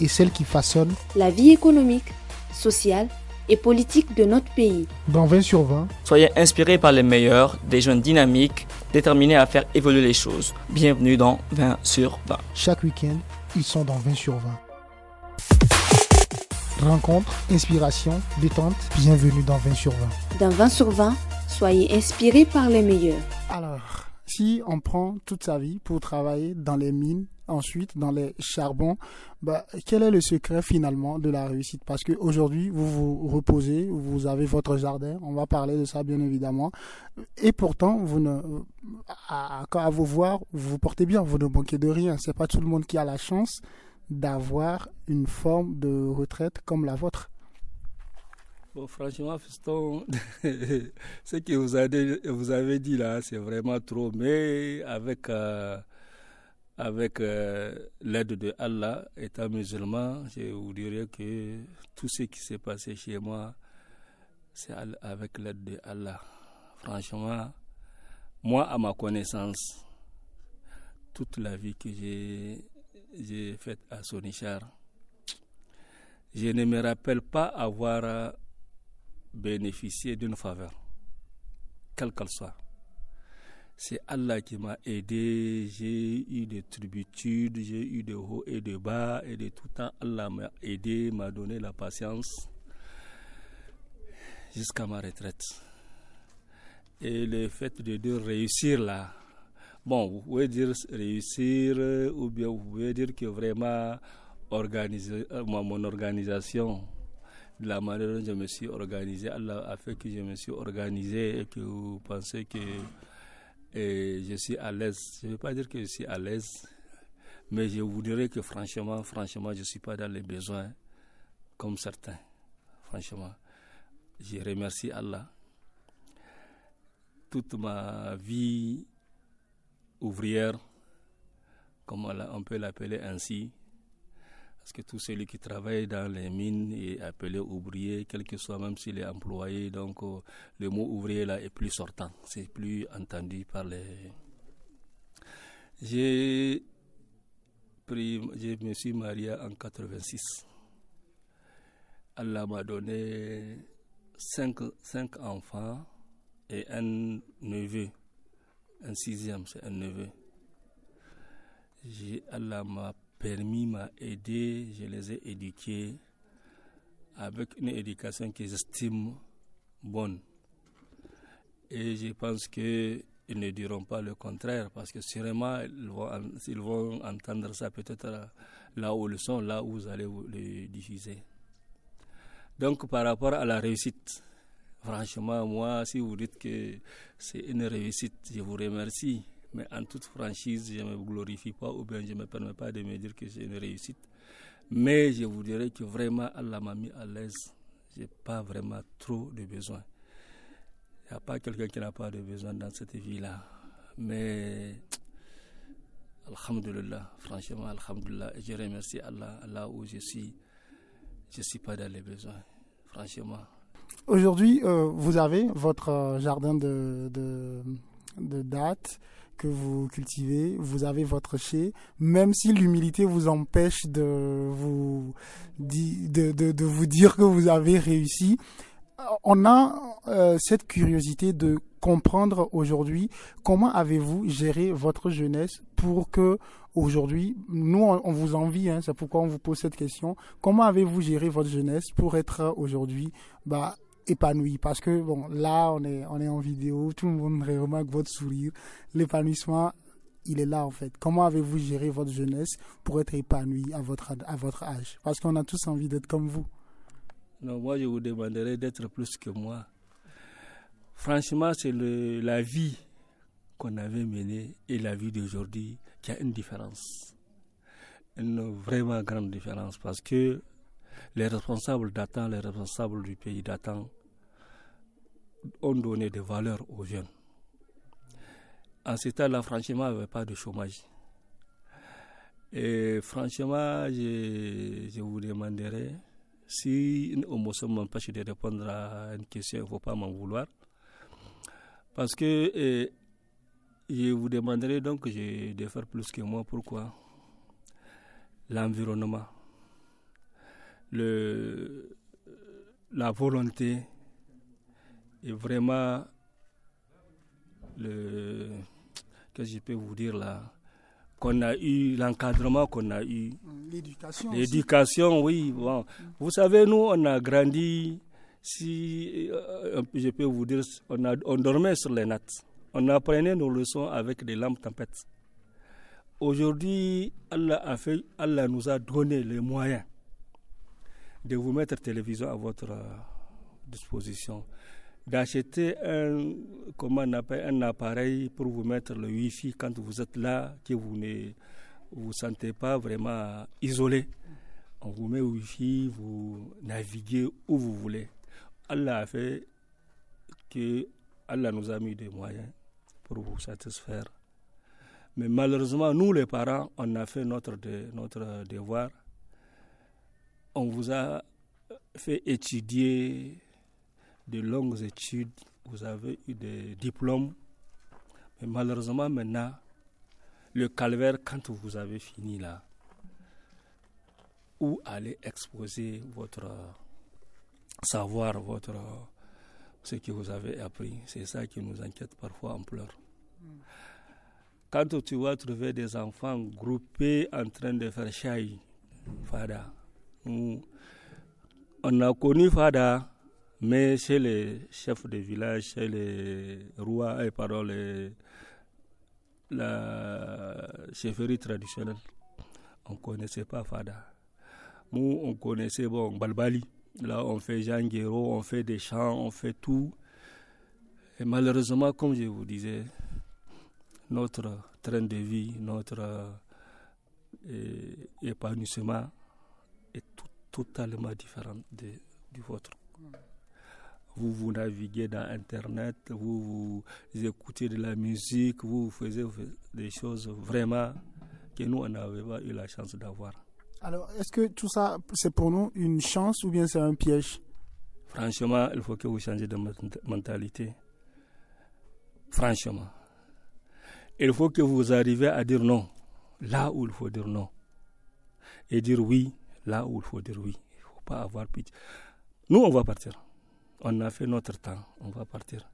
et celles qui façonnent la vie économique, sociale et politique de notre pays. Dans 20 sur 20, soyez inspirés par les meilleurs, des jeunes dynamiques, déterminés à faire évoluer les choses. Bienvenue dans 20 sur 20. Chaque week-end, ils sont dans 20 sur 20. Rencontre, inspiration, détente, bienvenue dans 20 sur 20. Dans 20 sur 20, soyez inspirés par les meilleurs. Alors, si on prend toute sa vie pour travailler dans les mines, ensuite dans les charbons, bah, quel est le secret finalement de la réussite? Parce qu'aujourd'hui, vous vous reposez, vous avez votre jardin, on va parler de ça bien évidemment, et pourtant, vous ne, à, vous voir, vous vous portez bien, vous ne manquez de rien. C'est pas tout le monde qui a la chance d'avoir une forme de retraite comme la vôtre. Bon, franchement, fiston, ce que vous avez, vous avez dit là, c'est vraiment trop. Mais avec, euh, avec euh, l'aide de Allah, étant musulman, je vous dirais que tout ce qui s'est passé chez moi, c'est avec l'aide de Allah. Franchement, moi, à ma connaissance, toute la vie que j'ai faite à Sonichar, je ne me rappelle pas avoir bénéficier d'une faveur, quelle qu'elle soit. C'est Allah qui m'a aidé, j'ai eu des tribitudes, j'ai eu de hauts et de bas, et de tout temps, Allah m'a aidé, m'a donné la patience jusqu'à ma retraite. Et le fait de réussir là, bon, vous pouvez dire réussir, ou bien vous pouvez dire que vraiment euh, mon organisation, la manière dont je me suis organisé, Allah a fait que je me suis organisé et que vous pensez que je suis à l'aise. Je ne veux pas dire que je suis à l'aise, mais je vous dirais que franchement, franchement, je ne suis pas dans les besoins comme certains. Franchement, je remercie Allah. Toute ma vie ouvrière, comme on peut l'appeler ainsi, parce que tout celui qui travaille dans les mines est appelé ouvrier, quel que soit même s'il est employé. Donc euh, le mot ouvrier là est plus sortant, c'est plus entendu par les. J'ai pris, je me suis marié en 86. Allah m'a donné cinq, cinq enfants et un neveu. Un sixième, c'est un neveu. Allah m'a permis, m'a aidé, je les ai éduqués avec une éducation que j'estime bonne. Et je pense qu'ils ne diront pas le contraire, parce que sûrement, ils vont, entendre ça peut-être là où ils sont, là où vous allez le diffuser. Donc, par rapport à la réussite, franchement, moi, si vous dites que c'est une réussite, je vous remercie. Mais en toute franchise, je ne me glorifie pas ou bien je ne me permets pas de me dire que c'est une réussite. Mais je vous dirais que vraiment Allah m'a mis à l'aise. Je n'ai pas vraiment trop de besoins. Il n'y a pas quelqu'un qui n'a pas de besoin dans cette vie-là. Mais, Alhamdulillah, franchement, Alhamdulillah, je remercie Allah, là où je suis. Je ne suis pas dans les besoins, franchement. Aujourd'hui, euh, vous avez votre euh, jardin de, de, de dates que vous cultivez, vous avez votre chai, même si l'humilité vous empêche de vous, de, de, de, vous dire que vous avez réussi, on a euh, cette curiosité de comprendre aujourd'hui comment avez-vous géré votre jeunesse pour que aujourd'hui, nous on, vous envie, hein, c'est pourquoi on vous pose cette question, comment avez-vous géré votre jeunesse pour être aujourd'hui bah, épanoui parce que bon là on est on est en vidéo tout le monde remarque votre sourire. L'épanouissement il est là en fait. Comment avez-vous géré votre jeunesse pour être épanoui à votre à votre âge? Parce qu'on a tous envie d'être comme vous. Non moi je vous demanderais d'être plus que moi. Franchement c'est la vie qu'on avait menée et la vie d'aujourd'hui qui a une différence. Une vraiment grande différence. Parce que les responsables d'antan, les responsables du pays d'antan ont donné des valeurs aux jeunes. En ce temps-là, franchement, il n'y avait pas de chômage. Et franchement, je, vous demanderai si une homophone m'empêche de répondre à une question, il ne faut pas m'en vouloir. Parce que eh, je vous demanderai donc de faire plus que moi. Pourquoi? L'environnement. le, la volonté et vraiment le que je peux vous dire là? Qu'on a eu l'encadrement qu'on a eu l'éducation l'éducation oui bon. Vous savez nous on a grandi si euh, je peux vous dire on a on dormait sur les nattes. On apprenait nos leçons avec des lampes tempêtes. Aujourd'hui Allah a fait Allah nous a donné les moyens de vous mettre télévision à votre euh, disposition, d'acheter un, comment on appelle, un appareil pour vous mettre le Wi-Fi quand vous êtes là, que vous ne vous sentez pas vraiment isolé. On vous met au Wi-Fi, vous naviguez où vous voulez. Allah a fait que Allah nous a mis des moyens pour vous satisfaire. Mais malheureusement, nous les parents, on a fait notre, notre devoir on vous a fait étudier de longues études, vous avez eu des diplômes, mais malheureusement maintenant, le calvaire, quand vous avez fini là, où aller exposer votre savoir, votre ce que vous avez appris? C'est ça qui nous inquiète parfois en pleurs. Quand tu vas trouver des enfants groupés en train de faire chai, fada, on a connu Fada, mais chez les chefs de village, chez les rois, et pardon, la chefferie traditionnelle, on ne connaissait pas Fada. Nous, on connaissait bon, Balbali. Là, on fait Jean Guéraud, on fait des chants, on fait tout. Et malheureusement, comme je vous disais, notre train de vie, notre euh, épanouissement est totalement différent de, du vôtre. Vous, vous naviguez dans Internet, vous, vous écoutez de la musique, vous, vous faites des choses vraiment que nous, on n'avait pas eu la chance d'avoir. Alors, est-ce que tout ça, c'est pour nous une chance ou bien c'est un piège? Franchement, il faut que vous changiez de mentalité. Franchement. Il faut que vous arriviez à dire non, là où il faut dire non. Et dire oui, là où il faut dire oui. Il ne faut pas avoir pitié. Nous, on va partir. On a fait notre temps, on va partir.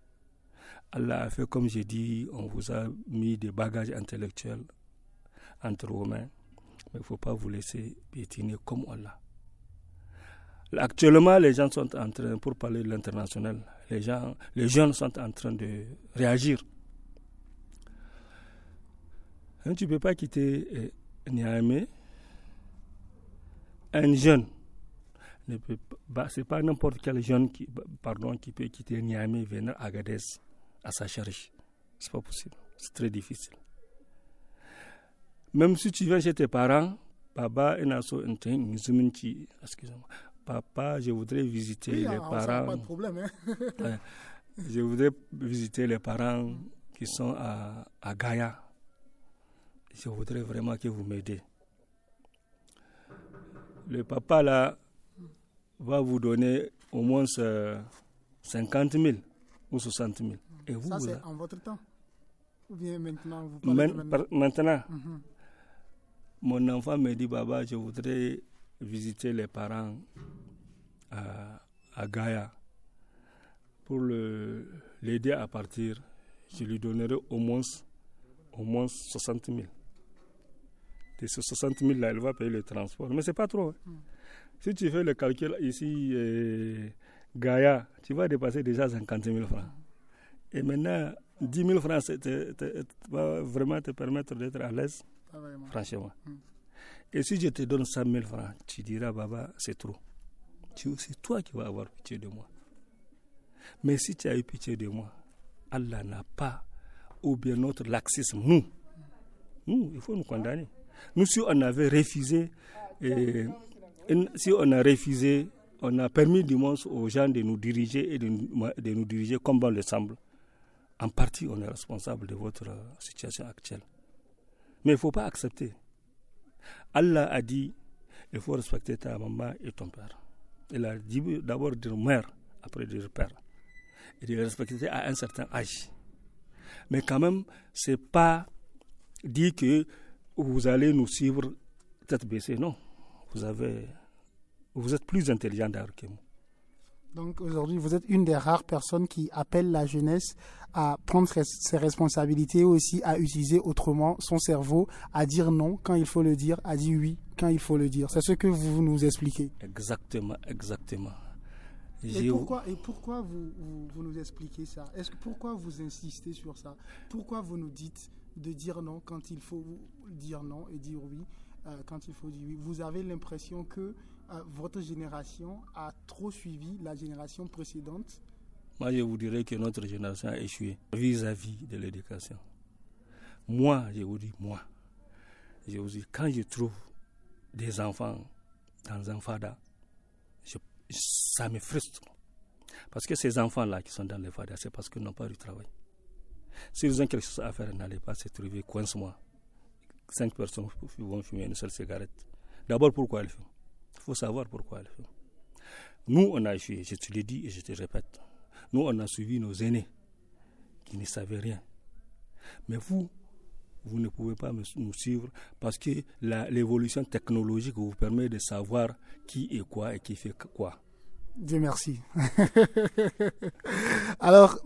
Allah a fait, comme j'ai dit, on vous a mis des bagages intellectuels entre vos mains. Mais il ne faut pas vous laisser piétiner comme Allah. Actuellement, les gens sont en train, pour parler de l'international, les, gens, les jeunes sont en train de réagir. Hein, tu ne peux pas quitter eh, Niamey un jeune ne peut pas, c'est pas n'importe quel jeune qui, pardon, qui peut quitter Niamey et venir à Agadez à sa charge. C'est pas possible. C'est très difficile. Même si tu viens chez tes parents, papa, excusez-moi, papa, je voudrais visiter les parents. Pas de problème, hein? je voudrais visiter les parents qui sont à, à Gaïa. Je voudrais vraiment que vous m'aidez le papa là va vous donner au moins 50 000 ou 60 000. Et vous, Ça, c'est en votre temps Ou bien maintenant vous parlez maintenant, maintenant mhm. Mon enfant me dit, Baba, je voudrais visiter les parents à, à Gaïa pour l'aider à partir. Je lui donnerai au moins, au moins 60 000 de ces 60 000 là, elle va payer le transport. Mais ce n'est pas trop. Hein. Hmm. Si tu fais le calcul ici, euh, Gaïa, tu vas dépasser déjà 50 000 francs. Et maintenant, 10 000 francs va vraiment te permettre d'être à l'aise, franchement. Hmm. Et si je te donne 100 000 francs, tu diras, Baba, c'est trop. C'est toi qui vas avoir pitié de moi. Mais si tu as eu pitié de moi, Allah n'a pas, ou bien notre laxisme, nous, nous, il faut nous condamner. Nous, si on avait refusé, et, si on a refusé, on a permis du moins aux gens de nous diriger et de, nous diriger comme bon le semble. En partie, on est responsable de votre situation actuelle. Mais il ne faut pas accepter. Allah a dit il faut respecter ta maman et ton père. Il a dit d'abord dire mère, après dire père. Et de respecter à un certain âge. Mais quand même, ce n'est pas dit que vous allez nous suivre tête baissée. Non, vous avez Vous êtes plus intelligent d'ailleurs que moi. Donc aujourd'hui, vous êtes une des rares personnes qui appelle la jeunesse à prendre ses responsabilités aussi, à utiliser autrement son cerveau, à dire non quand il faut le dire, à dire oui quand il faut le dire. C'est ce que vous nous expliquez. Exactement, exactement. Et pourquoi, et pourquoi vous, vous, nous expliquez ça? Est-ce que pourquoi vous insistez sur ça? Pourquoi vous nous dites de dire non quand il faut dire non et dire oui euh, quand il faut dire oui Vous avez l'impression que euh, votre génération a trop suivi la génération précédente? Moi, je vous dirais que notre génération a échoué vis-à-vis de l'éducation. Moi, je vous dis, moi, je vous dis, quand je trouve des enfants dans un fada, ça me frustre. Parce que ces enfants-là qui sont dans les fadas, c'est parce qu'ils n'ont pas du travail. S'ils ont quelque chose à faire, n'allez pas se trouver coince-moi. Cinq personnes vont fumer une seule cigarette. D'abord, pourquoi elles fument? Il faut savoir pourquoi elles fument. Nous, on a échoué, je te l'ai dit et je te répète. Nous, on a suivi nos aînés qui ne savaient rien. Mais vous, vous ne pouvez pas nous suivre parce que l'évolution technologique vous permet de savoir qui est quoi et qui fait quoi. Dieu merci. Alors,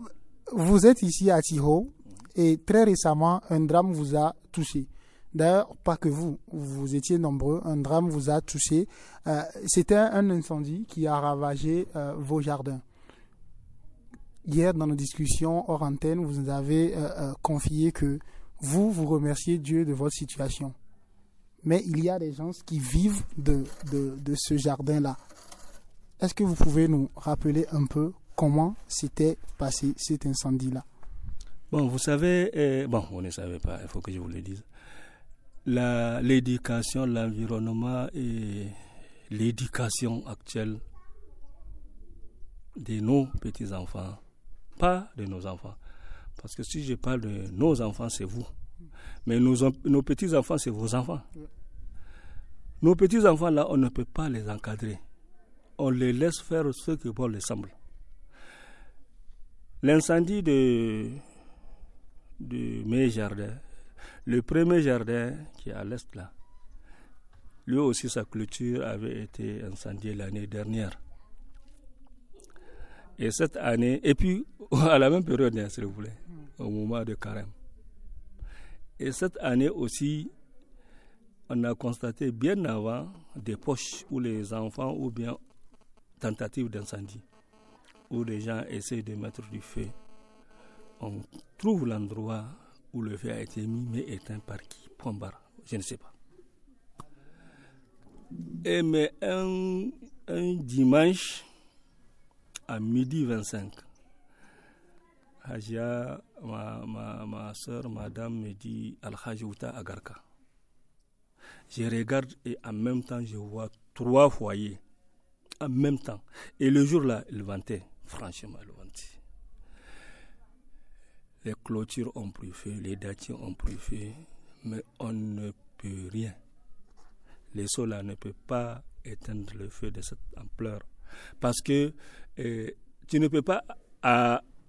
vous êtes ici à Tiho et très récemment, un drame vous a touché. D'ailleurs, pas que vous, vous étiez nombreux, un drame vous a touché. Euh, c'était un incendie qui a ravagé euh, vos jardins. Hier, dans nos discussions hors antenne, vous nous avez euh, confié que vous, vous remerciez Dieu de votre situation. Mais il y a des gens qui vivent de, de, ce jardin-là. Est-ce que vous pouvez nous rappeler un peu comment s'était passé cet incendie-là Bon, vous savez, eh, bon, vous ne savez pas, il faut que je vous le dise. L'éducation, l'environnement et l'éducation actuelle de nos petits-enfants, pas de nos enfants, parce que si je parle de nos enfants, c'est vous. Mais nos, nos petits-enfants, c'est vos enfants. Nos petits-enfants, là, on ne peut pas les encadrer. On les laisse faire ce que bon leur semble. L'incendie de, mes jardins, le premier jardin qui est à l'est là, lui aussi sa clôture avait été incendiée l'année dernière. Et cette année, et puis à la même période, hein, s'il vous plaît, au moment de carême. Et cette année aussi, on a constaté bien avant des poches où les enfants ou bien tentatives d'incendie, où les gens essaient de mettre du feu. On trouve l'endroit où le feu a été mis mais éteint par qui Point barre, je ne sais pas. Et mais un, dimanche, à midi 25. Hajia, ma, ma, ma soeur, madame, me dit Al-Hajouta Agarka. Je regarde et en même temps, je vois trois foyers. En même temps. Et le jour-là, il ventait. Franchement, ventait. Les clôtures ont pris feu, les datiers ont pris feu, mais on ne peut rien. Les sols-là ne peuvent pas éteindre le feu de cette ampleur. Parce que euh, tu ne peux pas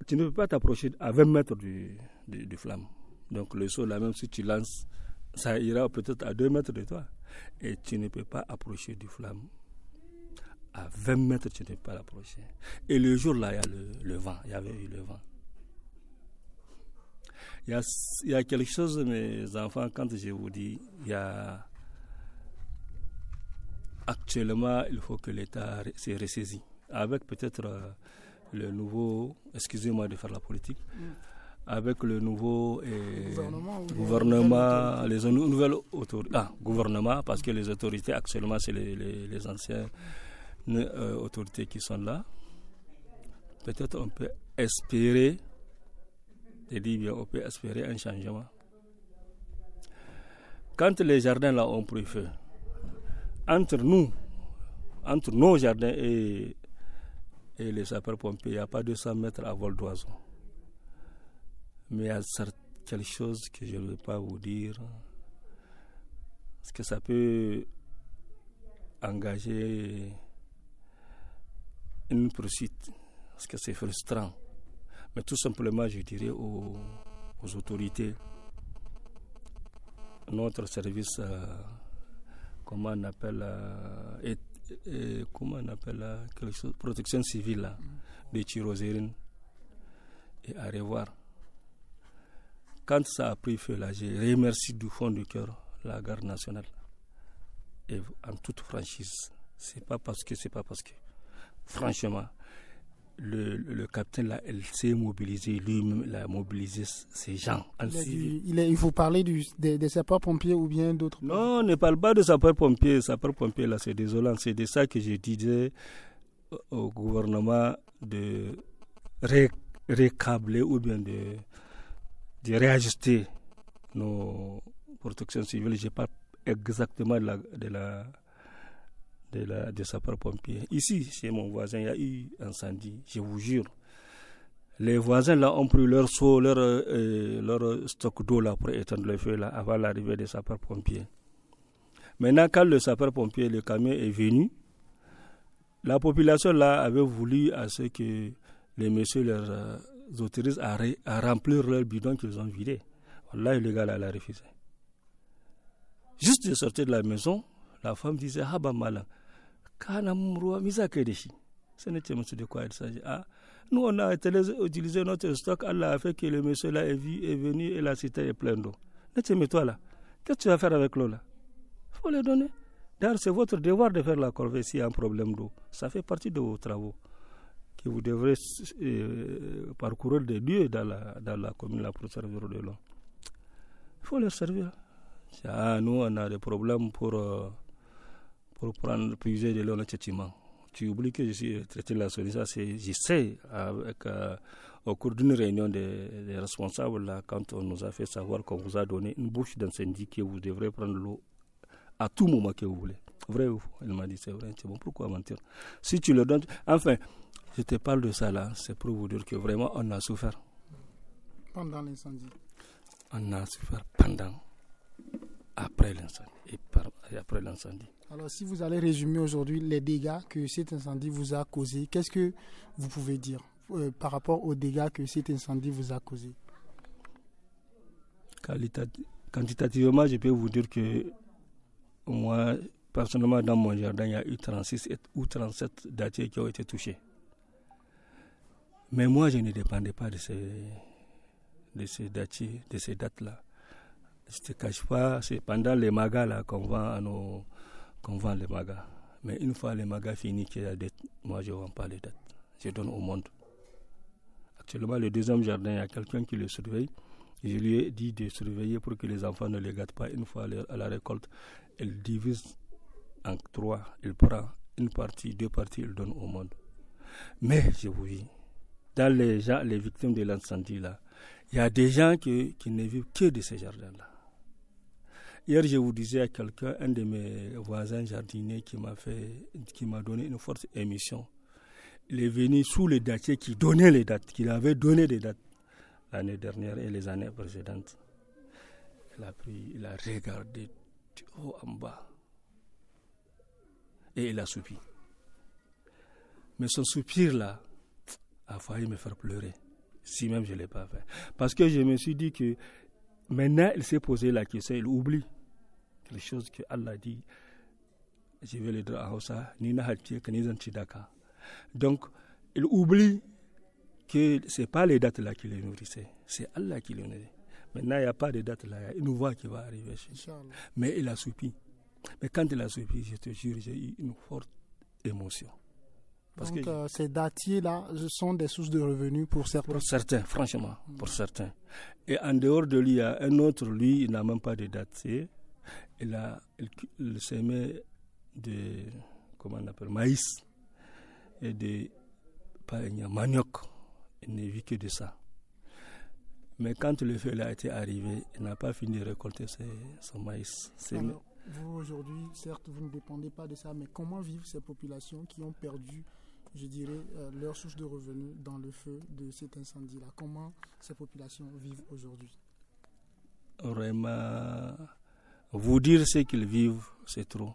tu ne peux pas t'approcher à 20 mètres du, du, flamme. Donc le sol là, même si tu lances, ça ira peut-être à 2 mètres de toi. Et tu ne peux pas approcher du flamme. À 20 mètres, tu ne peux pas l'approcher. Et le jour là, il y a le, le vent. Il y avait eu le vent. Il y, a, il y a quelque chose, mes enfants, quand je vous dis, il y a actuellement, il faut que l'État se ressaisit avec peut-être euh, le nouveau, excusez-moi de faire la politique, mm. avec le nouveau euh, gouvernement, les, nouvelles autorités, ah, gouvernement, parce que les autorités actuellement, c'est les, les, euh, autorités qui sont là. Peut-être on peut espérer, on peut espérer un changement. Quand les jardins là ont pris feu, entre nous, entre nos jardins et et les sapeurs-pompiers, il n'y a pas 200 mètres à vol d'oiseau. Mais il y a quelque chose que je ne vais pas vous dire. Parce que ça peut engager une poursuite. Parce que c'est frustrant. Mais tout simplement, je dirais aux, autorités, notre service, euh, comment on appelle, euh, comment on appelle quelque chose, protection civile là, de Chirozérine et à revoir. Quand ça a pris feu là, j'ai remercié du fond du cœur la garde nationale. Et en toute franchise, c'est pas parce que, c'est pas parce que. Franchement, le, le, capitaine là, il s'est mobilisé, lui-même, il a mobilisé ces gens. Il, il, il, faut parler du, des, des sapeurs-pompiers ou bien d'autres Non, on ne parle pas de sapeurs-pompiers. Sapeurs-pompiers, là, c'est désolant. C'est de ça que je disais au gouvernement de récabler ou bien de, de réajuster nos protections civiles. Je parle exactement de la, de la de, la, de sapeurs-pompiers. Ici, chez mon voisin, il y a eu incendie, je vous jure. Les voisins là ont pris leur seau, leur, euh, leur stock d'eau là pour éteindre le feu là avant l'arrivée des sapeurs-pompiers. Maintenant, quand le sapeur-pompier, le camion est venu, la population là avait voulu à ce que les messieurs leur euh, autorisent à, remplir leur bidon qu'ils ont vidé. Là, le gars là, a refusé. Juste de sortir de la maison, la femme disait Ah bah malin, kana ruwa mi za kai da shi? Sai na ce musu de quoi il s'agit ah nous on a utilisé notre stock Allah a fait que le monsieur là est venu et la cité est pleine d'eau. Na ce mais toi là qu'est-ce que tu vas faire avec l'eau là? Faut le donner. D'ailleurs c'est votre devoir de faire la corvée s'il y a un problème d'eau. Ça fait partie de vos travaux que vous devrez euh, parcourir des lieux dans la, dans la commune là pour servir de l'eau. Il faut leur servir. Ah, nous on a des problèmes pour euh, pour prendre, puiser de l'eau naturellement. Tu oublies que je suis traité de la solution, c'est, je sais, avec, euh, au cours d'une réunion des, des, responsables, là, quand on nous a fait savoir qu'on vous a donné une bouche d'incendie que vous devrez prendre l'eau à tout moment que vous voulez. Vrai ou faux? Elle m'a dit, c'est vrai, c'est bon, pourquoi mentir? Si tu le donnes, enfin, je te parle de ça là, c'est pour vous dire que vraiment on a souffert. Pendant l'incendie On a souffert pendant, après l'incendie et, et après l'incendie. Alors, si vous allez résumer aujourd'hui les dégâts que cet incendie vous a causés, qu'est-ce que vous pouvez dire euh, par rapport aux dégâts que cet incendie vous a causés? Quantitativement, je peux vous dire que moi, personnellement, dans mon jardin, il y a eu 36 ou 37 dattiers qui ont été touchés. Mais moi, je ne dépendais pas de ces, de dattiers, de ces dates-là. Je ne te cache pas, c'est pendant les magas qu'on vend à nos qu'on vend les magas. Mais une fois les magas finis qu'il y a dette, moi je ne vends pas les dettes. Je donne au monde. Actuellement, le deuxième jardin, il y a quelqu'un qui le surveille. Je lui ai dit de surveiller pour que les enfants ne les gâtent pas. Une fois à la récolte, il divise en trois. Il prend une partie, deux parties, il donne au monde. Mais je vous dis, dans les gens, les victimes de l'incendie là, il y a des gens qui, qui ne vivent que de ces jardins-là. Hier, je vous disais à quelqu'un, un de mes voisins jardiniers qui m'a fait, qui m'a donné une forte émission. Il est venu sous les datiers qui donnaient les dates, qu'il avait donné des dates l'année dernière et les années précédentes. Il a pris, il a regardé du haut en bas et il a soupi. Mais son soupir là a failli me faire pleurer, si même je ne l'ai pas fait. Parce que je me suis dit que Maintenant, il s'est posé la question, il oublie les choses que Allah dit. Je vais le dire à Hausa, Donc, il oublie que ce n'est pas les dates là qui les nourrissaient, c'est Allah qui les nourrit. Maintenant, il n'y a pas de date là, il une voix qui va arriver. Mais il a soupi. Mais quand il a soupi, je te jure, j'ai eu une forte émotion. Parce Donc, que euh, ces dattiers-là sont des sources de revenus pour certains Pour certains, franchement, pour certains. Et en dehors de lui, il y a un autre, lui, il n'a même pas de dattier. Il, a, s'aimait de, comment on appelle, maïs et de pas, manioc. Il ne vit que de ça. Mais quand le feu a été arrivé, il n'a pas fini de récolter ses, son maïs. Alors, vous, aujourd'hui, certes, vous ne dépendez pas de ça, mais comment vivent ces populations qui ont perdu je dirais, euh, leur source de revenus dans le feu de cet incendie-là? Comment ces populations vivent aujourd'hui? Vraiment, vous dire ce qu'ils vivent, c'est trop.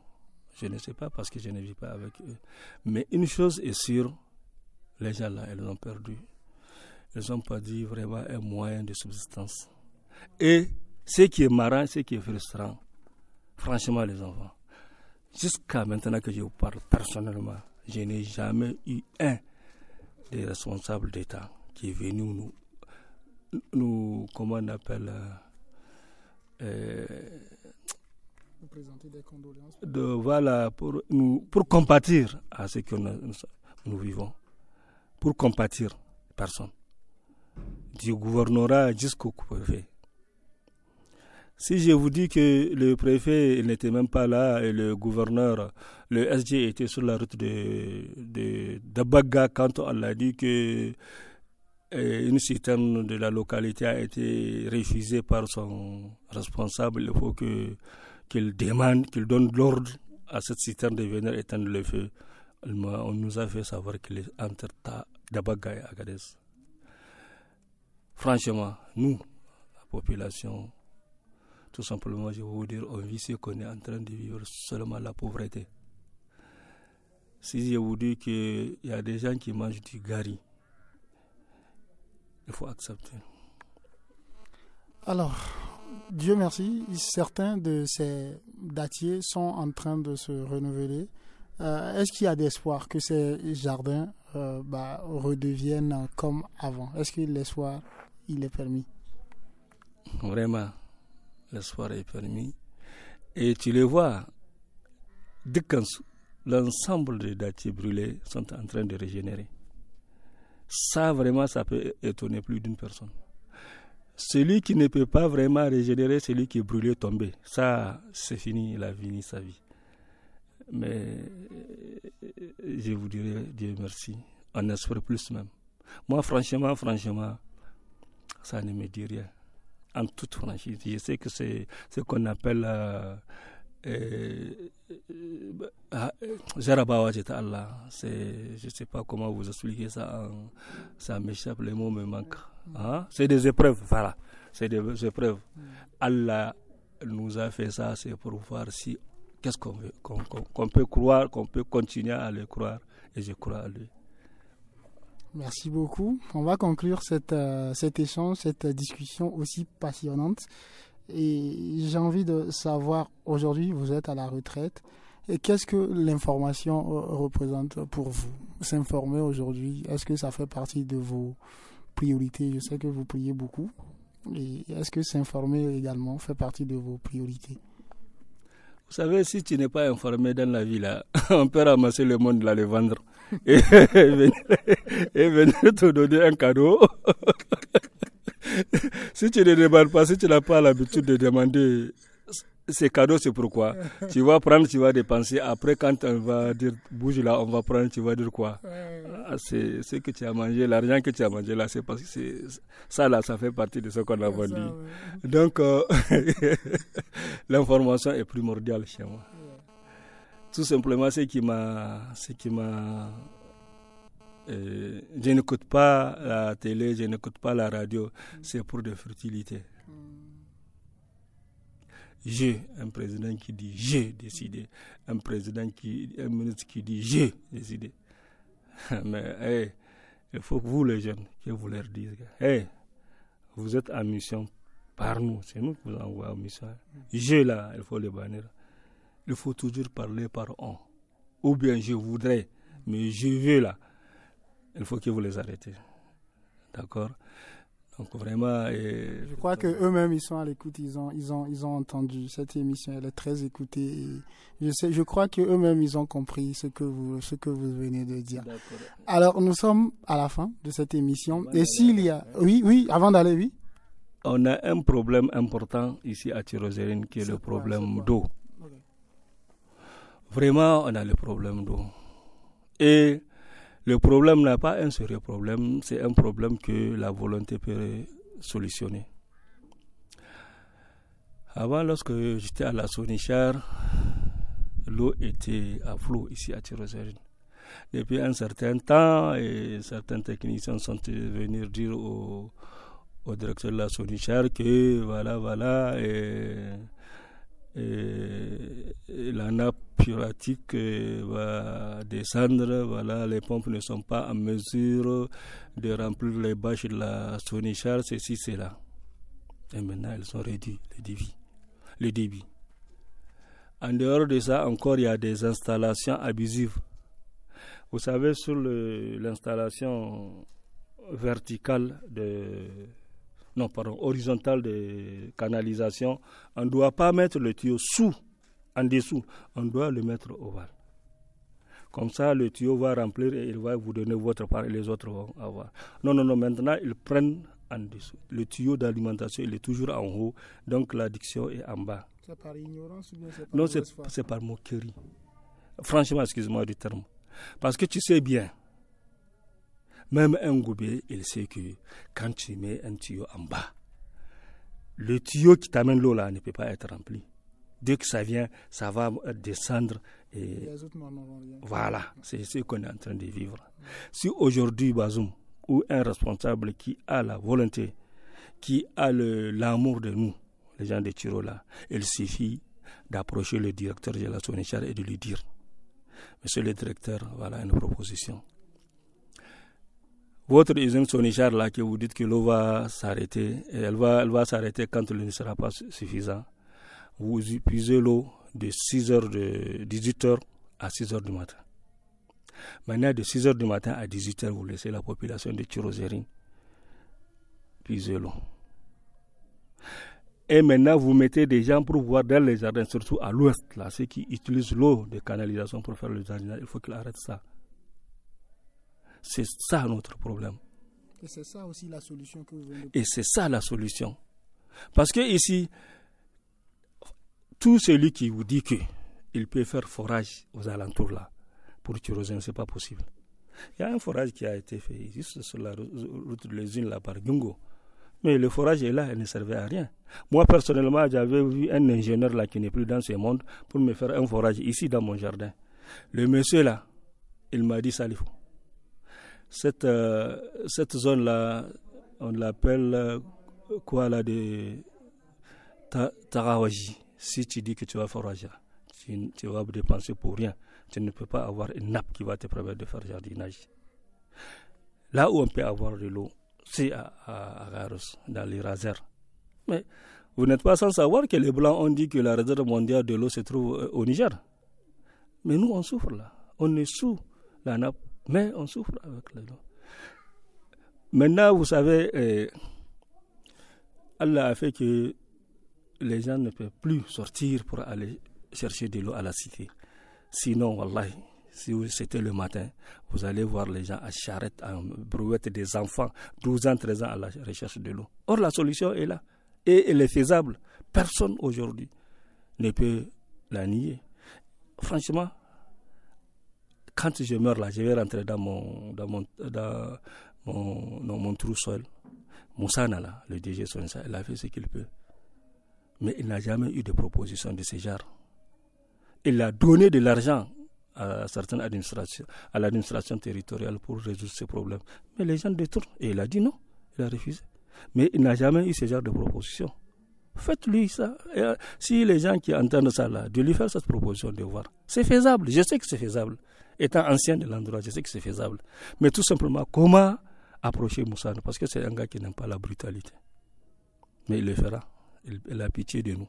Je ne sais pas parce que je ne vis pas avec eux. Mais une chose est sûre, les gens là, ils ont perdu. Ils n'ont pas dit vraiment un moyen de subsistance. Et ce qui est marrant, ce qui est frustrant, franchement, les enfants, Jusqu'à maintenant que je vous parle personnellement, je n'ai jamais eu un des responsables d'État qui est venu nous, nous comment on appelle, euh, Vous présentez des condoléances. voilà, pour, pour compatir à ce que nous, nous vivons. Pour compatir, personne. Du gouvernorat jusqu'au préfet. Si je vous dis que le préfet n'était même pas là et le gouverneur, le SG était sur la route de, de, quand on l'a dit que euh, une citerne de la localité a été refusée par son responsable, il faut que qu'il demande, qu'il donne l'ordre à cette citerne de venir éteindre le feu. On nous a fait savoir qu'il est entre Dabaga et Agadez. Franchement, nous, la population, tout simplement, je vais vous dire, on vit ce qu'on est en train de vivre seulement la pauvreté. Si je vous dis qu'il y a des gens qui mangent du gari, il faut accepter. Alors, Dieu merci, certains de ces dattiers sont en train de se renouveler. Euh, Est-ce qu'il y a d'espoir que ces jardins euh, bah, redeviennent comme avant? Est-ce que l'espoir, il est permis? Vraiment, l'espoir est permis. Et tu le vois, dès l'ensemble des dattiers brûlés sont en train de régénérer. Ça, vraiment, ça peut étonner plus d'une personne. Celui qui ne peut pas vraiment régénérer, celui qui est brûlé, tombé. Ça, c'est fini, il a fini sa vie. Mais je vous dirais, Dieu merci, on espère plus même. Moi, franchement, franchement, ça ne me dit rien. En toute franchise, je sais que c'est ce qu'on appelle euh, Jarabawa Allah. Je ne sais pas comment vous expliquer ça. Ça m'échappe, les mots me manquent. Hein? C'est des épreuves, voilà. C'est des épreuves. Allah nous a fait ça, c'est pour voir si qu'est-ce qu'on veut, qu'on qu peut croire, qu'on peut continuer à le croire. Et je crois à lui. Merci beaucoup. On va conclure cette, euh, cet échange, cette discussion aussi passionnante. Et j'ai envie de savoir, aujourd'hui, vous êtes à la retraite. Et qu'est-ce que l'information représente pour vous? S'informer aujourd'hui, est-ce que ça fait partie de vos priorités? Je sais que vous priez beaucoup. Et est-ce que s'informer également fait partie de vos priorités? Vous savez, si tu n'es pas informé dans la vie, on peut ramasser le monde, là, le vendre et venir te donner un cadeau. si tu ne demandes pas, si tu n'as pas l'habitude de demander ces cadeaux, c'est pourquoi. tu vas prendre, tu vas dépenser. Après, quand on va dire bouge là, on va prendre, tu vas dire quoi? Ah, C'est ce que tu as mangé, l'argent que tu as mangé là, c'est parce que c'est ça là, ça fait partie de ce qu'on a vendu. Donc, euh, l'information est primordiale chez moi. Tout simplement, ce qui m'a, ce qui m'a euh, je n'écoute pas la télé, je n'écoute pas la radio, c'est pour des futilités. J'ai un président qui dit j'ai décidé, un président qui, un ministre qui dit j'ai décidé. Mais hey, il faut que vous les jeunes, que vous leur disiez, hey, vous êtes en mission par nous, c'est nous qui vous envoyons en mission. J'ai là, il faut le bannir. Il faut toujours parler par on. Ou bien je voudrais, mais je veux là il faut que vous les arrêtez. D'accord? Donc vraiment. Et... Je crois que eux-mêmes ils sont à l'écoute, ils ont, ils ont, ils ont entendu cette émission, elle est très écoutée. Et je sais, je crois que eux-mêmes ils ont compris ce que vous, ce que vous venez de dire. Alors nous sommes à la fin de cette émission. Et s'il y a, oui, oui, avant d'aller, oui. On a un problème important ici à Tirozérine qui est, est le problème d'eau. Okay. Vraiment, on a le problème d'eau. Et le problème n'a pas un sérieux problème, c'est un problème que la volonté peut solutionner. Avant, lorsque j'étais à la Sonichar, l'eau était à flot ici à Tirozérine. Depuis un certain temps, certains techniciens sont venus dire au, directeur de la Sonichar que voilà, voilà, et, la nappe pyratique va descendre. Voilà, les pompes ne sont pas en mesure de remplir les bâches de la Sonichar, ceci, cela. Et maintenant, elles sont réduites, les débits. Le débit. En dehors de ça, encore, il y a des installations abusives. Vous savez, sur l'installation verticale de non pardon horizontale de canalisation, on ne doit pas mettre le tuyau sous, en dessous, on doit le mettre ovale. Comme ça, le tuyau va remplir et il va vous donner votre part et les autres vont avoir. Non, non, non, maintenant, ils prennent en dessous. Le tuyau d'alimentation, il est toujours en haut, donc l'addiction est en bas. C'est par ignorance ou bien c'est par Non, c'est par moquerie. Franchement, excuse-moi du terme. Parce que tu sais bien, même un goubet, il sait que quand tu mets un tuyau en bas, le tuyau qui t'amène l'eau là ne peut pas être rempli. Dès que ça vient, ça va descendre. Et voilà, c'est ce qu'on est en train de vivre. Si aujourd'hui, Bazoum, ou un responsable qui a la volonté, qui a l'amour de nous, les gens de Tirola, il suffit d'approcher le directeur de la Sonichar et de lui dire Monsieur le directeur, voilà une proposition. Votre usine Sonichar, là, que vous dites que l'eau va s'arrêter, elle va, elle va s'arrêter quand l'eau ne sera pas suffisant. Vous puisez l'eau de 6 heures de 18 heures à 6 heures du matin. Maintenant, de 6 heures du matin à 18 heures, vous laissez la population de Tirozérine puiser l'eau. Et maintenant, vous mettez des gens pour voir dans les jardins, surtout à l'ouest, là, ceux qui utilisent l'eau de canalisation pour faire le jardinage. Il faut qu'ils arrêtent ça. C'est ça notre problème. Et c'est ça aussi la solution que vous venez Et c'est ça la solution. Parce que ici, tout celui qui vous dit qu'il peut faire forage aux alentours là, pour ce c'est pas possible. Il y a un forage qui a été fait juste sur la route de l'usine là par Gungo. Mais le forage est là, il ne servait à rien. Moi, personnellement, j'avais vu un ingénieur là qui n'est plus dans ce monde pour me faire un forage ici dans mon jardin. Le monsieur là, il m'a dit Salifou. Cette, euh, cette zone là, on l'appelle euh, quoi là de Tarawaji. Si tu dis que tu vas forager, tu, tu vas dépenser pour rien. Tu ne peux pas avoir une nappe qui va te permettre de faire jardinage. Là où on peut avoir de l'eau, c'est à, à, dans les razers. Mais vous n'êtes pas sans savoir que les Blancs ont dit que la réserve mondiale de l'eau se trouve euh, au Niger. Mais nous, on souffre là. On est sous la nappe, mais on souffre avec l'eau. Maintenant, vous savez, euh, Allah a fait que les gens ne peuvent plus sortir pour aller chercher de l'eau à la cité. Sinon, Wallahi, si c'était le matin, vous allez voir les gens à charrette, à brouette des enfants, 12 ans, 13 ans à la recherche de l'eau. Or, la solution est là. Et elle est faisable. Personne aujourd'hui ne peut la nier. Franchement, quand je meurs là, je vais rentrer dans mon, dans mon, dans mon, mon trou sol. Moussana, là, le DG Sonsa, il a fait ce qu'il peut. Mais il n'a jamais eu de proposition de ce genre. Il a donné de l'argent à certaines administrations, à l'administration territoriale pour résoudre ces problèmes. Mais les gens détournent. Et il a dit non. Il a refusé. Mais il n'a jamais eu ce genre de proposition. Faites-lui ça. Euh, si les gens qui entendent ça là, de lui faire cette proposition de voir. C'est faisable. Je sais que c'est faisable. Étant ancien de l'endroit, je sais que c'est faisable. Mais tout simplement, comment approcher Moussa Parce que c'est un gars qui n'aime pas la brutalité. Mais il le fera. il a pitié de nous.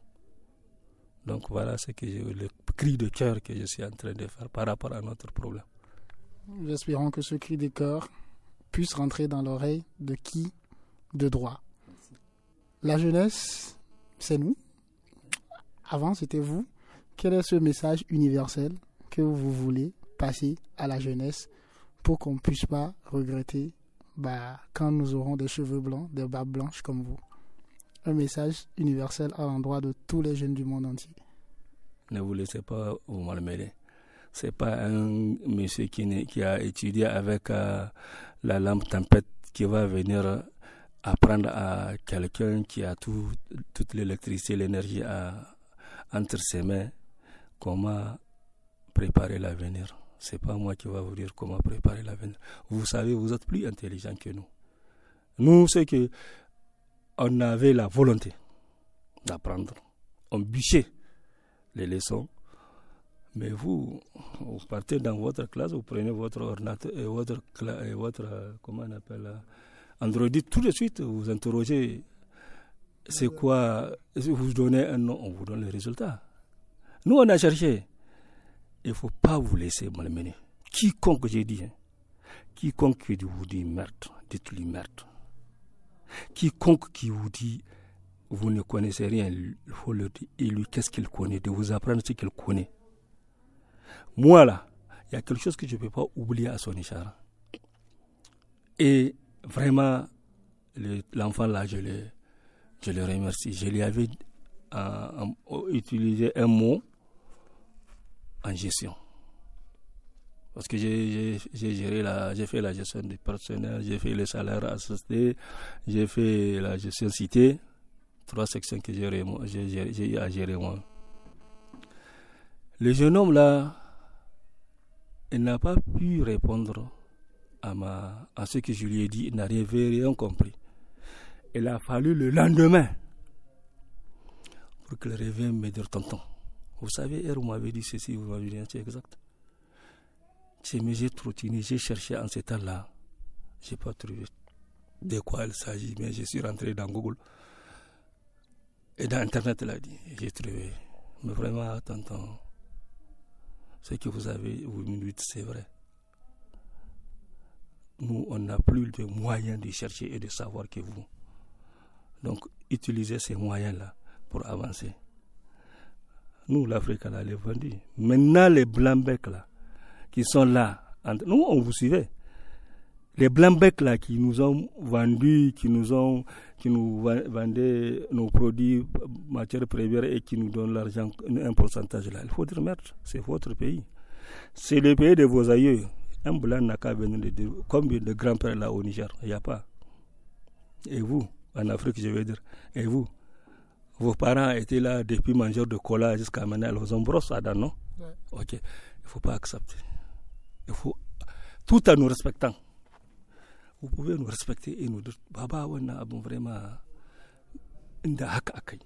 Donc voilà ce que le cri de cœur que je suis en train de faire par rapport à notre problème. Nous espérons que ce cri de cœur puisse rentrer dans l'oreille de qui? De droit. La jeunesse, c'est nous. Avant, c'était vous. Quel est ce message universel que vous voulez passer à la jeunesse pour qu'on ne puisse pas regretter bah, quand nous aurons des cheveux blancs, des barbes blanches comme vous un message universel à l'endroit de tous les jeunes du monde entier. Ne vous laissez pas vous malmêler. C'est pas un monsieur qui, a étudié avec euh, la lampe tempête qui va venir apprendre à quelqu'un qui a tout, toute l'électricité, l'énergie entre ses mains comment préparer l'avenir? C'est pas moi qui va vous dire comment préparer l'avenir. Vous savez, vous êtes plus intelligent que nous. Nous, c'est que on avait la volonté d'apprendre. On bûchait les leçons. Mais vous, vous partez dans votre classe, vous prenez votre ordinateur et votre, votre comment on appelle, Android, tout de suite, vous interrogez c'est quoi, vous donnez un nom, on vous donne le résultat. Nous, on a cherché. Il ne faut pas vous laisser malmener. Quiconque, j'ai dit, hein, quiconque vous dit merde, dites-lui merde. Quiconque qui vous dit vous ne connaissez rien, il faut le dire, et lui, qu'est-ce qu'il connaît, de vous apprendre ce qu'il connaît. Moi, là, il y a quelque chose que je ne peux pas oublier à son Chara. Et vraiment, l'enfant là, je le, je le remercie. Je lui avais euh, utilisé un mot en gestion. Parce que j'ai géré la, j'ai fait la gestion du personnel, j'ai fait les salaires assistés, j'ai fait la gestion citée, trois sections que j'ai eu à gérer moi. Le jeune homme là, il n'a pas pu répondre à, ma, à ce que je lui ai dit, il n'a rien compris. Il a fallu le lendemain pour qu'il revienne me dire tonton. Vous savez, hier, vous m'avez dit ceci, vous m'avez dit c'est exact. J'ai trottiné, j'ai cherché en ce temps-là. Je n'ai pas trouvé de quoi il s'agit, mais je suis rentré dans Google. Et dans Internet, il a dit, j'ai trouvé. Mais vraiment, tonton, ce que vous avez, vous me dites, c'est vrai. Nous, on n'a plus de moyens de chercher et de savoir que vous. Donc, utilisez ces moyens-là pour avancer. Nous, l'Afrique, elle est vendue. Maintenant, les blancs-becs, là, qui sont là, nous, on vous suivait. Les blancs-becs, là, qui nous ont vendus, qui nous ont, qui nous vendaient nos produits, matières premières et qui nous donnent l'argent, un pourcentage là. Il faut dire merde, c'est votre pays. C'est le pays de vos aïeux. Un blanc n'a qu'à venir de dire combien de grands-pères là au Niger? Il n'y a pas. Et vous, en Afrique, je veux dire, et vous, vos parents étaient là depuis manger de cola jusqu'à maintenant, ils ont brosse à non Ok. Il ne faut pas accepter. Il faut, tout en nous respectant. Vous pouvez nous respecter et nous dire, Baba, on a vraiment inda haka akai.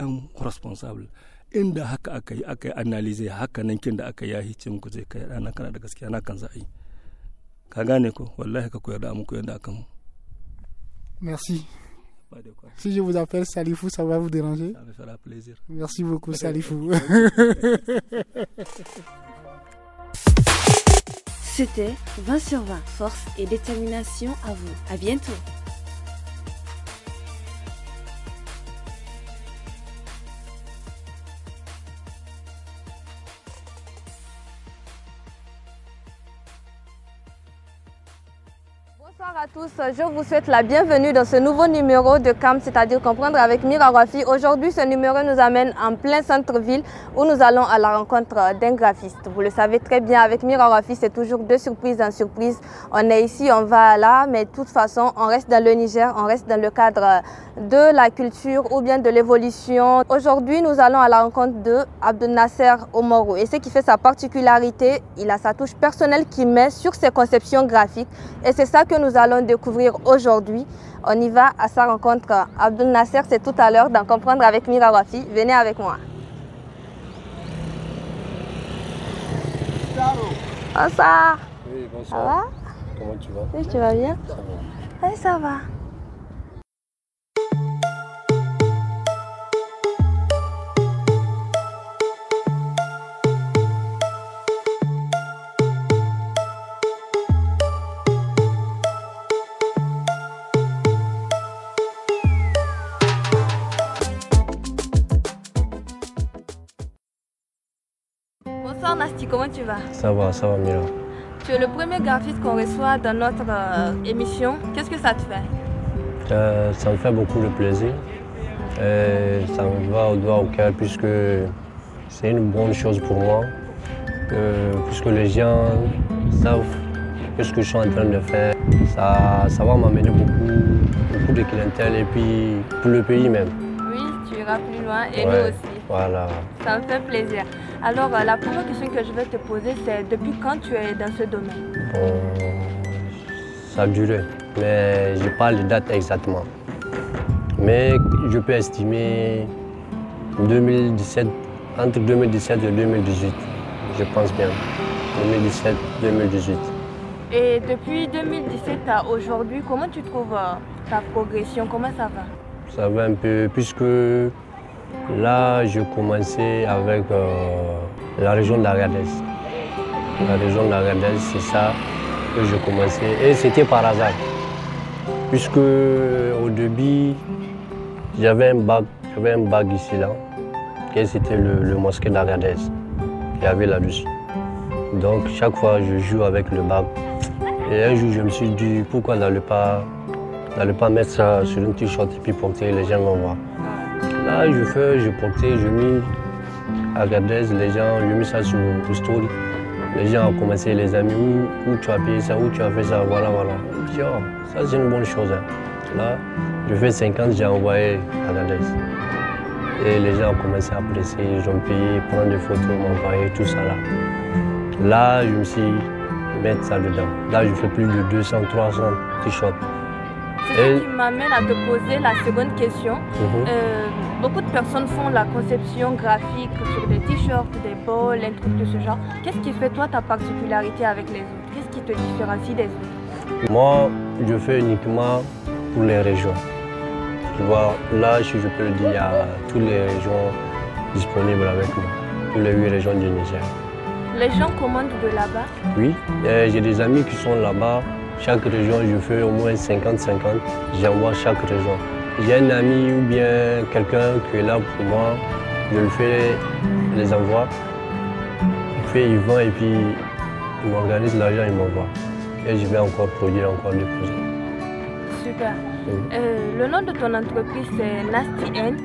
Un responsable. Inda haka akai, akai analyser haka nan kin da aka yahi ce muku zai kai rana kana da gaskiya na kan za a yi. Ka gane ko? Wallahi ka koyar da muku yadda aka mu. Merci. Si je vous appelle Salifou, ça va vous déranger Ça me fera plaisir. Merci beaucoup, Salifou. C'était 20 sur 20, force et détermination à vous. À bientôt. À tous, je vous souhaite la bienvenue dans ce nouveau numéro de CAM, c'est-à-dire comprendre avec Mira Rafi. Aujourd'hui, ce numéro nous amène en plein centre-ville où nous allons à la rencontre d'un graphiste. Vous le savez très bien, avec Mira Rafi, c'est toujours deux surprises en surprise. On est ici, on va là, mais de toute façon, on reste dans le Niger, on reste dans le cadre de la culture ou bien de l'évolution. Aujourd'hui, nous allons à la rencontre de Abdel Nasser Omoro. Et ce qui fait sa particularité, il a sa touche personnelle qui met sur ses conceptions graphiques. Et c'est ça que nous allons découvrir aujourd'hui. On y va à sa rencontre. Abdel Nasser, c'est tout à l'heure d'en comprendre avec Mira Wafi. Venez avec moi. Bonsoir. Oui, bonsoir. Ça va? Comment tu vas? Oui, tu vas bien Ça va. Oui, ça va. Tu vas? Ça va, ça va, Mira. Tu es le premier graphiste qu'on reçoit dans notre euh, émission. Qu'est-ce que ça te fait? Euh, ça me fait beaucoup de plaisir. Et ça me va au doigt au cœur puisque c'est une bonne chose pour moi. Euh, puisque les gens savent que ce que je suis en train de faire, ça, ça va m'amener beaucoup, beaucoup de clientèle et puis pour le pays même. Oui, tu iras plus loin et Ouais. nous aussi. Voilà. Ça me fait plaisir. Alors, euh, la première question que je vais te poser, c'est depuis quand tu es dans ce domaine? Bon, ça a duré, mais je parle de date exactement. Mais je peux estimer 2017, entre 2017 et 2018, je pense bien. 2017-2018. Et depuis 2017 à aujourd'hui, comment tu trouves euh, ta progression? Comment ça va? Ça va un peu, puisque Là, je commençais avec euh, la région de la région de la c'est ça que je commençais. Et c'était par hasard. Puisque au début, j'avais un bac, j'avais un bac ici là. Et c'était le, mosquée d'Agadez qu'il y avait là-dessus. Donc chaque fois je joue avec le bac. Et un jour je me suis dit pourquoi n'allez pas, pas mettre ça sur une t-shirt et puis porter, les gens vont voir. Là je fais, je portais, je mis Agadez, les gens, je mis ça sur le story. Les gens ont commencé, les amis, où, tu as payé ça, où tu as fait ça, voilà, voilà. Je dis, oh, ça c'est une bonne chose. Hein. Là, je fais 50, j'ai envoyé Agadez. Et les gens ont commencé à apprécier, ils ont payé, prendre des photos, m'envoyer, tout ça là. Là, je me suis mis ça dedans. Là, je fais plus de 200, 300 t-shirts. C'est ce qui m'amène à te poser la seconde question. Mhm. Euh, beaucoup de personnes font la conception graphique sur des t-shirts, des bols, un truc de ce genre. Qu'est-ce qui fait toi ta particularité avec les autres? Qu'est-ce qui te différencie des autres? Moi, je fais uniquement pour les régions. Tu vois, là, si je peux le dire, il y a toutes les régions disponibles avec moi, toutes les huit régions du Niger. Les gens commandent de là-bas? Oui, j'ai des amis qui sont là-bas. Chaque région, je fais au moins 50-50. J'envoie chaque région. J'ai un ami ou bien quelqu'un qui est là pour moi, je le fais, les envoie. Il fait, il vend et puis il m'organise l'argent, il m'envoie. Et je vais encore produire encore des projets. Super. Euh, le nom de ton entreprise c'est Nasty N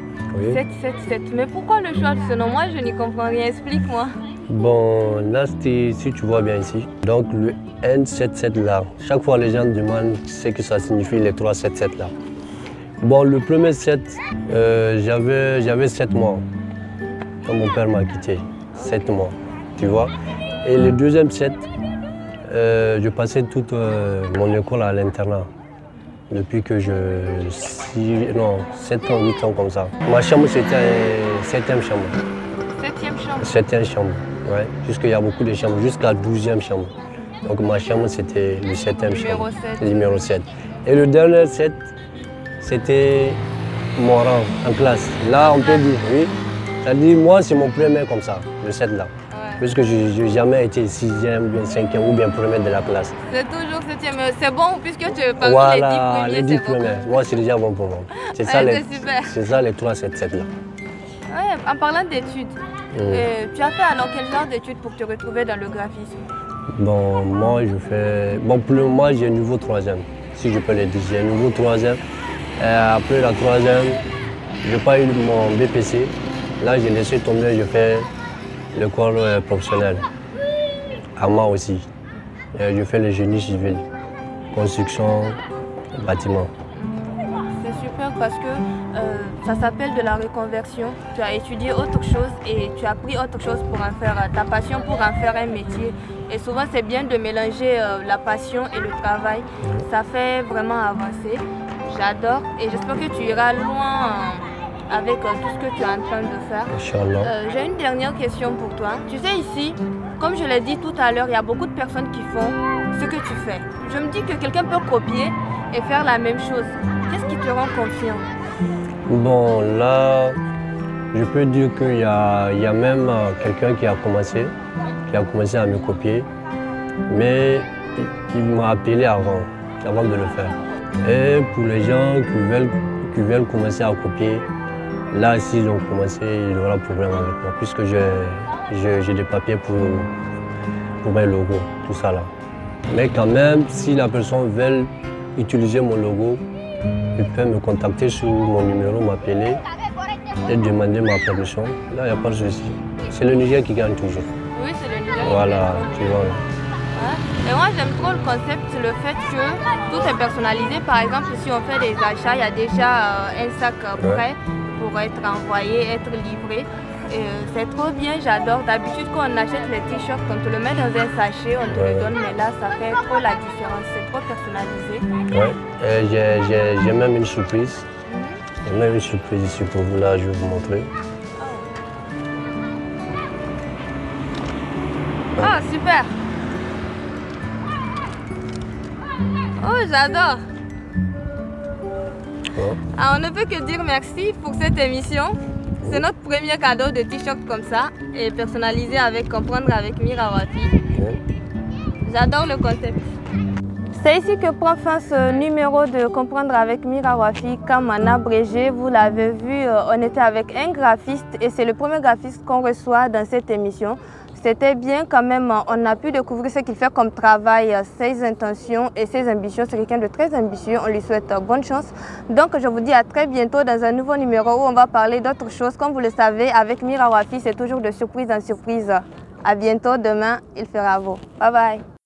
777. Mais pourquoi le choix de ce nom? Moi je n'y comprends rien, explique-moi. Bon, Nasty, si tu vois bien ici, donc le N77 là, chaque fois les gens demandent ce que ça signifie les 377 là. Bon, le premier 7, euh, j'avais 7 mois quand mon père m'a quitté. 7 mois, tu vois. Et le deuxième 7, euh, je passais toute mon école à l'internat depuis que je... non, 7 ans, 8 ans comme ça. Ma chambre, c'était une septième chambre. Septième chambre Septième chambre, ouais. Puisqu'il y a beaucoup de chambres, jusqu'à douzième chambre. Donc ma chambre, c'était le septième chambre. 7. Numéro 7. Et le dernier 7, c'était mon rang en classe. Là, on peut dire, oui. Ça dit, moi, c'est mon premier comme ça, le 7 là puisque je n'ai jamais été sixième, bien cinquième ou bien premier de la classe. C'est toujours septième. C'est bon puisque tu es parmi voilà, les dix premiers. les dix premiers. Moi, c'est déjà bon pour moi. C'est ça, les, ça les 3, 7, 7 là. Ouais, en parlant d'études, euh, tu as fait alors quel genre d'études pour te retrouver dans le graphisme Bon, moi, je fais... Bon, pour le moment, j'ai un nouveau troisième, si je peux le dire. J'ai un nouveau troisième. après la troisième, je n'ai pas eu mon BPC. Là, j'ai laissé tomber, je fais l'école professionnelle. À moi aussi. je fais le génie civil, construction, bâtiment. C'est super parce que euh, ça s'appelle de la reconversion. Tu as étudié autre chose et tu as pris autre chose pour en faire ta passion, pour en faire un métier. Et souvent, c'est bien de mélanger euh, la passion et le travail. Ça fait vraiment avancer. J'adore et j'espère que tu iras loin avec euh, tout ce que tu es en train de faire. Euh, j'ai une dernière question pour toi. Tu sais ici, comme je l'ai dit tout à l'heure, il y a beaucoup de personnes qui font ce que tu fais. Je me dis que quelqu'un peut copier et faire la même chose. Qu'est-ce qui te rend confiant? Bon, là, je peux dire qu'il y, a, même euh, quelqu'un qui a commencé, qui a commencé à me copier, mais il, m'a appelé avant, avant de le faire. Et pour les gens qui veulent, qui veulent commencer à copier, Là, s'ils ont commencé, il y aura problème avec moi, puisque j'ai des papiers pour, pour mes logos, tout ça là. Mais quand même, si la personne veut utiliser mon logo, il peut me contacter sur mon numéro, m'appeler et demander ma permission. Là, il n'y a pas de souci. C'est le Niger qui gagne toujours. Oui, c'est le Niger. Voilà, tu vois. Et moi, j'aime trop le concept, le fait que tout est personnalisé. Par exemple, si on fait des achats, il y a déjà euh, un sac prêt pour être envoyé, être livré. Euh, c'est trop bien, j'adore. D'habitude, quand on achète les t-shirts, on te le met dans un sachet, on te le donne, mais là, ça fait trop la différence. Trop personnalisé. Oui, j'ai même une surprise. J'ai même une surprise ici pour vous, là, je vais vous montrer. Ah, super Oh, j'adore ah, on ne peut que dire merci pour cette émission. c'est notre premier cadeau de t-shirt comme ça et personnalisé avec Comprendre avec Mira Wafi. J'adore le concept. C'est ici que prend fin ce numéro de Comprendre avec Mira Wafi comme en abrégé. Vous l'avez vu, euh, on était avec un graphiste et c'est le premier graphiste qu'on reçoit dans cette émission. C'était bien quand même, on a pu découvrir ce qu'il fait comme travail, ses intentions et ses ambitions. C'est quelqu'un de très ambitieux, on lui souhaite bonne chance. Donc je vous dis à très bientôt dans un nouveau numéro où on va parler d'autres choses. Comme vous le savez, avec Mira Wafi, c'est toujours de surprise en surprise. À bientôt, demain, il fera beau. Bye bye.